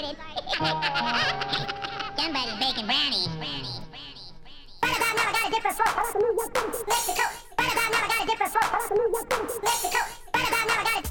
started. Somebody's baking brownies. brownies. Right about now, I got a different flow. Mexico. Right about now, I got a different flow. Mexico. Right about now, I got a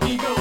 Conmigo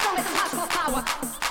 some hardcore power.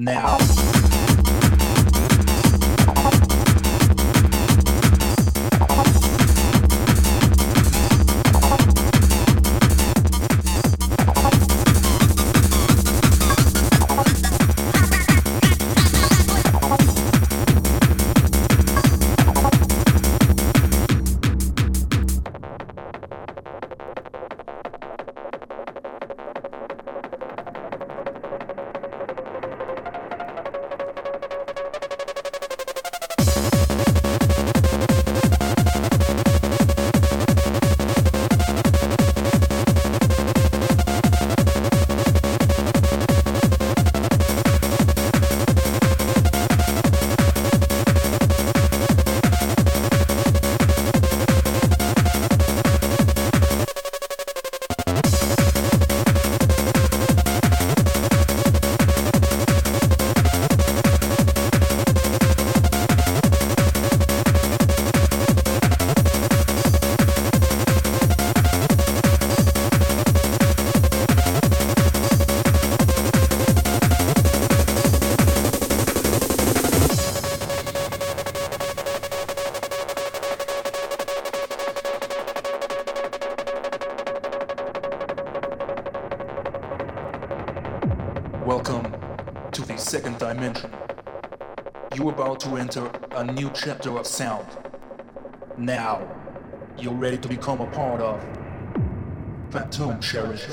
now. To enter a new chapter of sound. Now, you're ready to become a part of Phantom Cherish.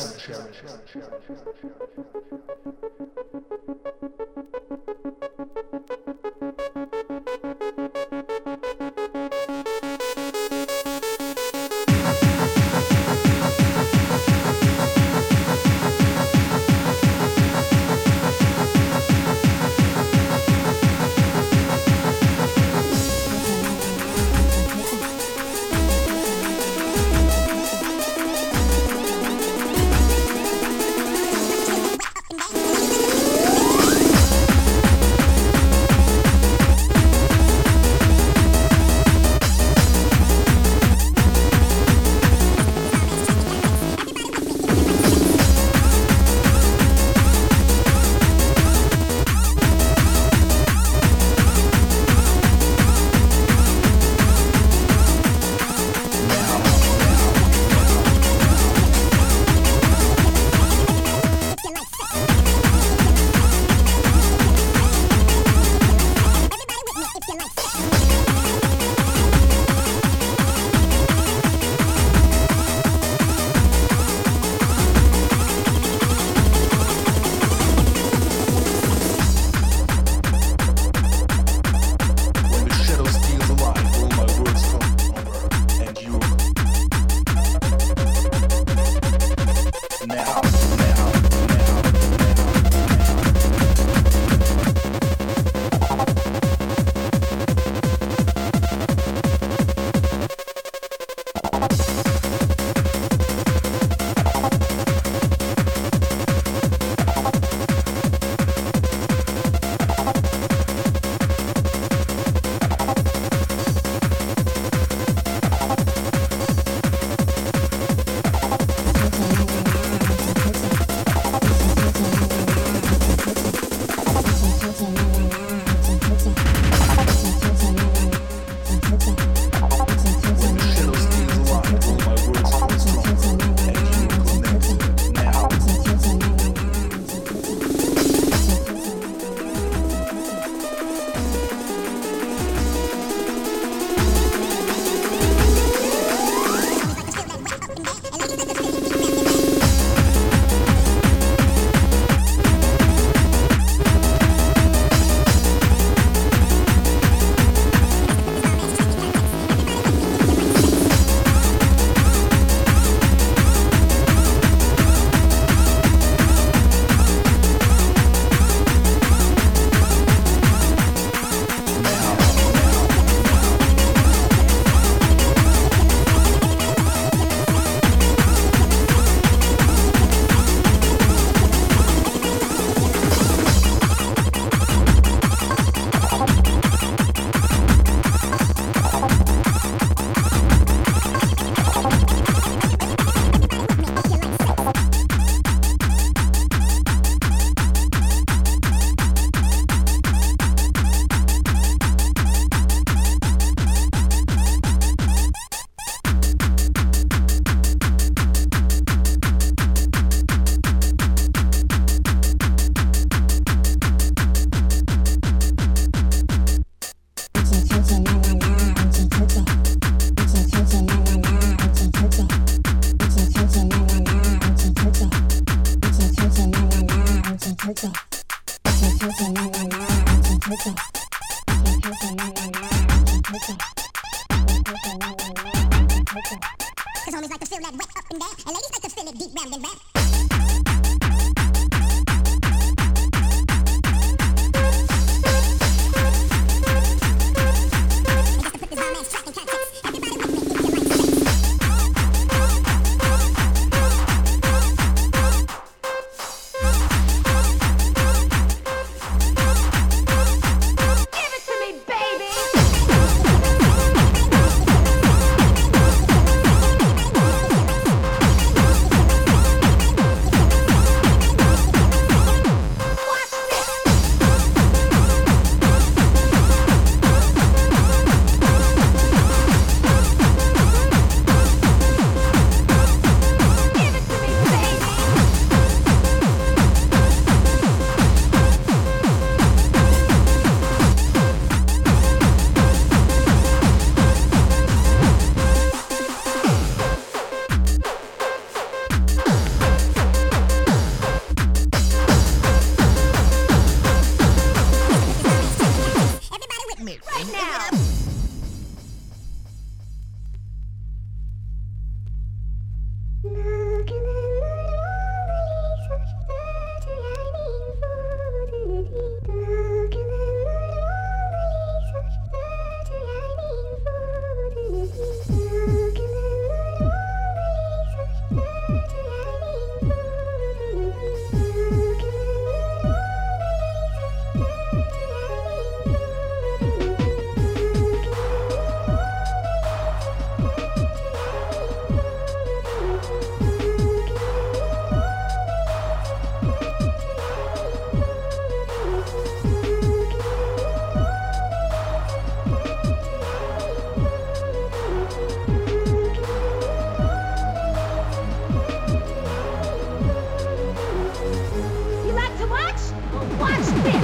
Yes!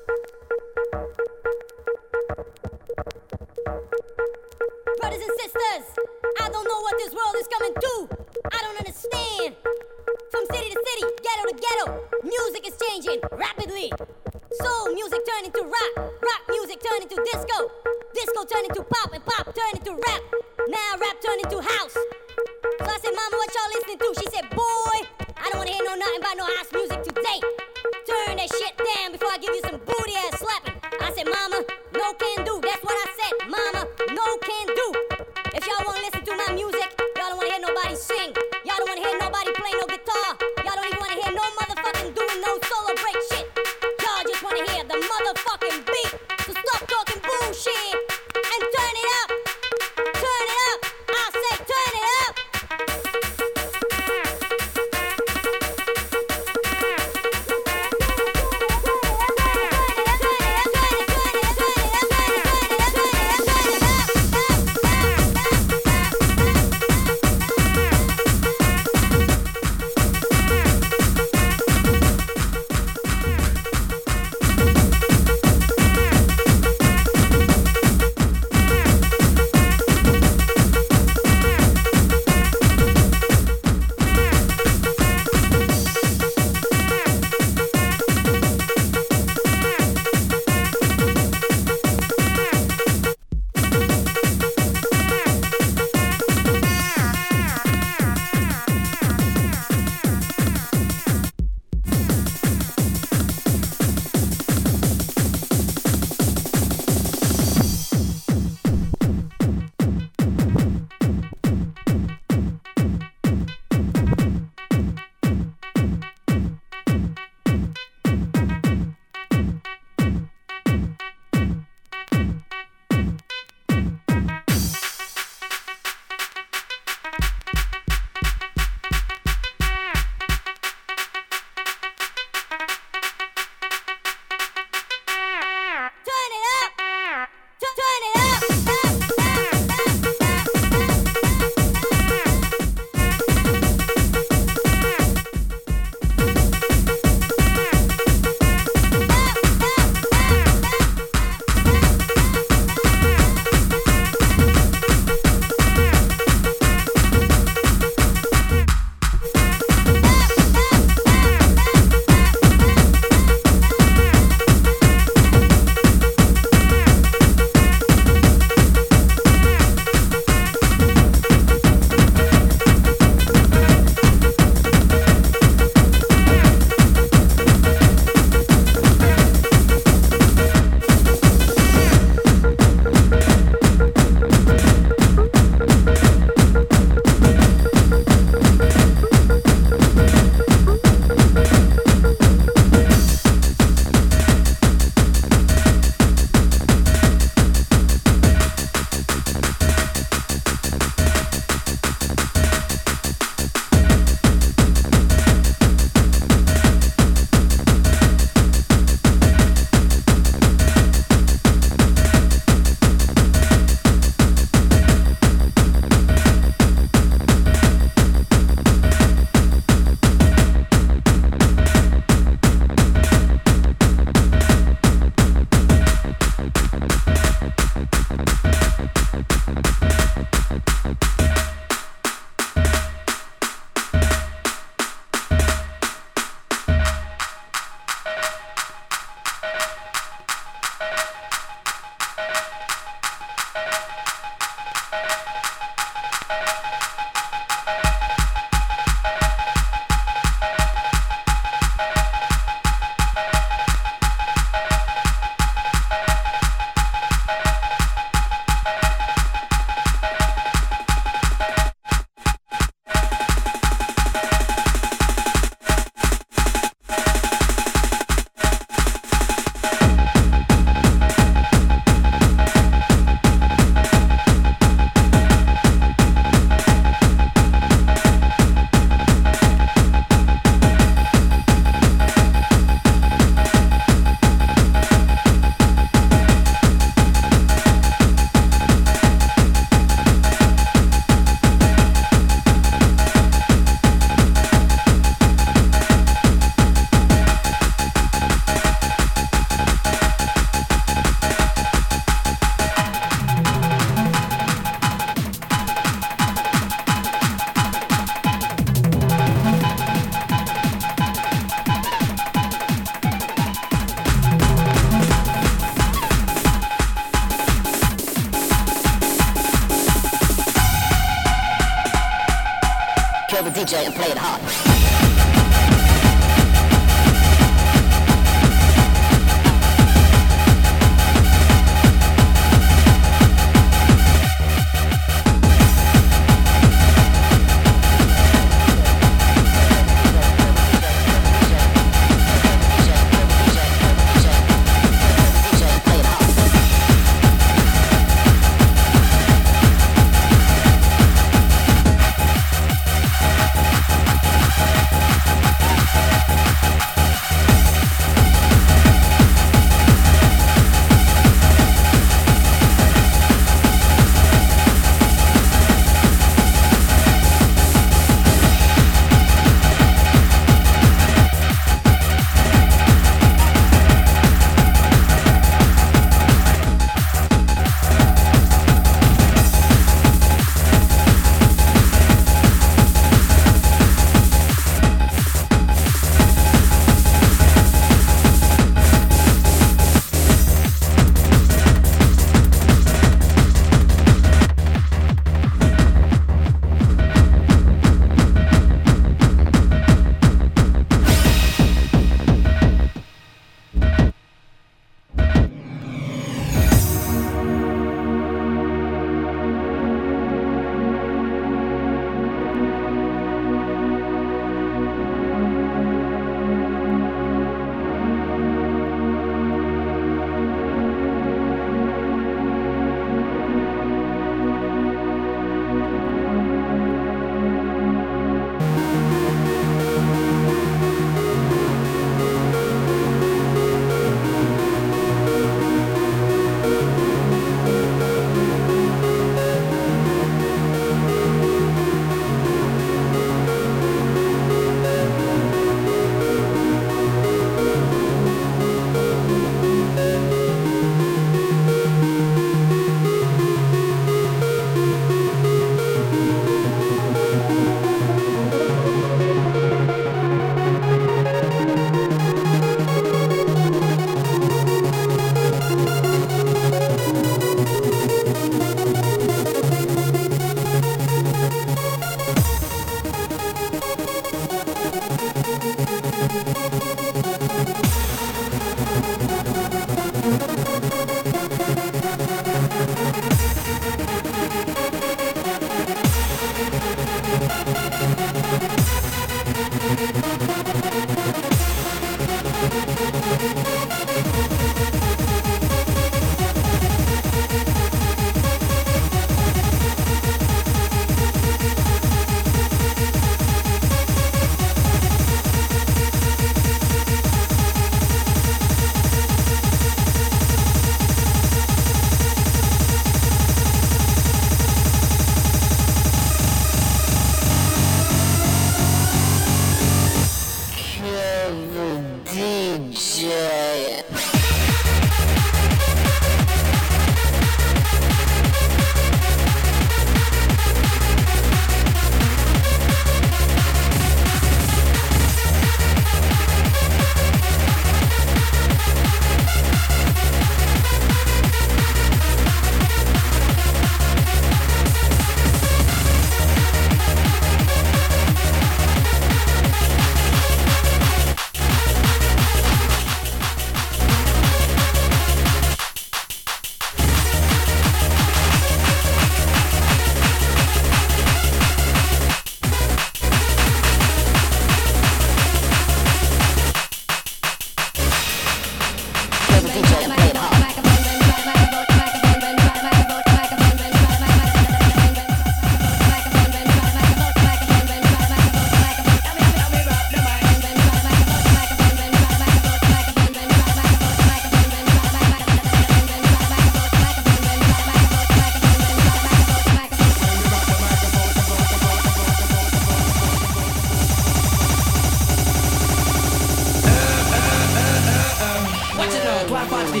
Clap party.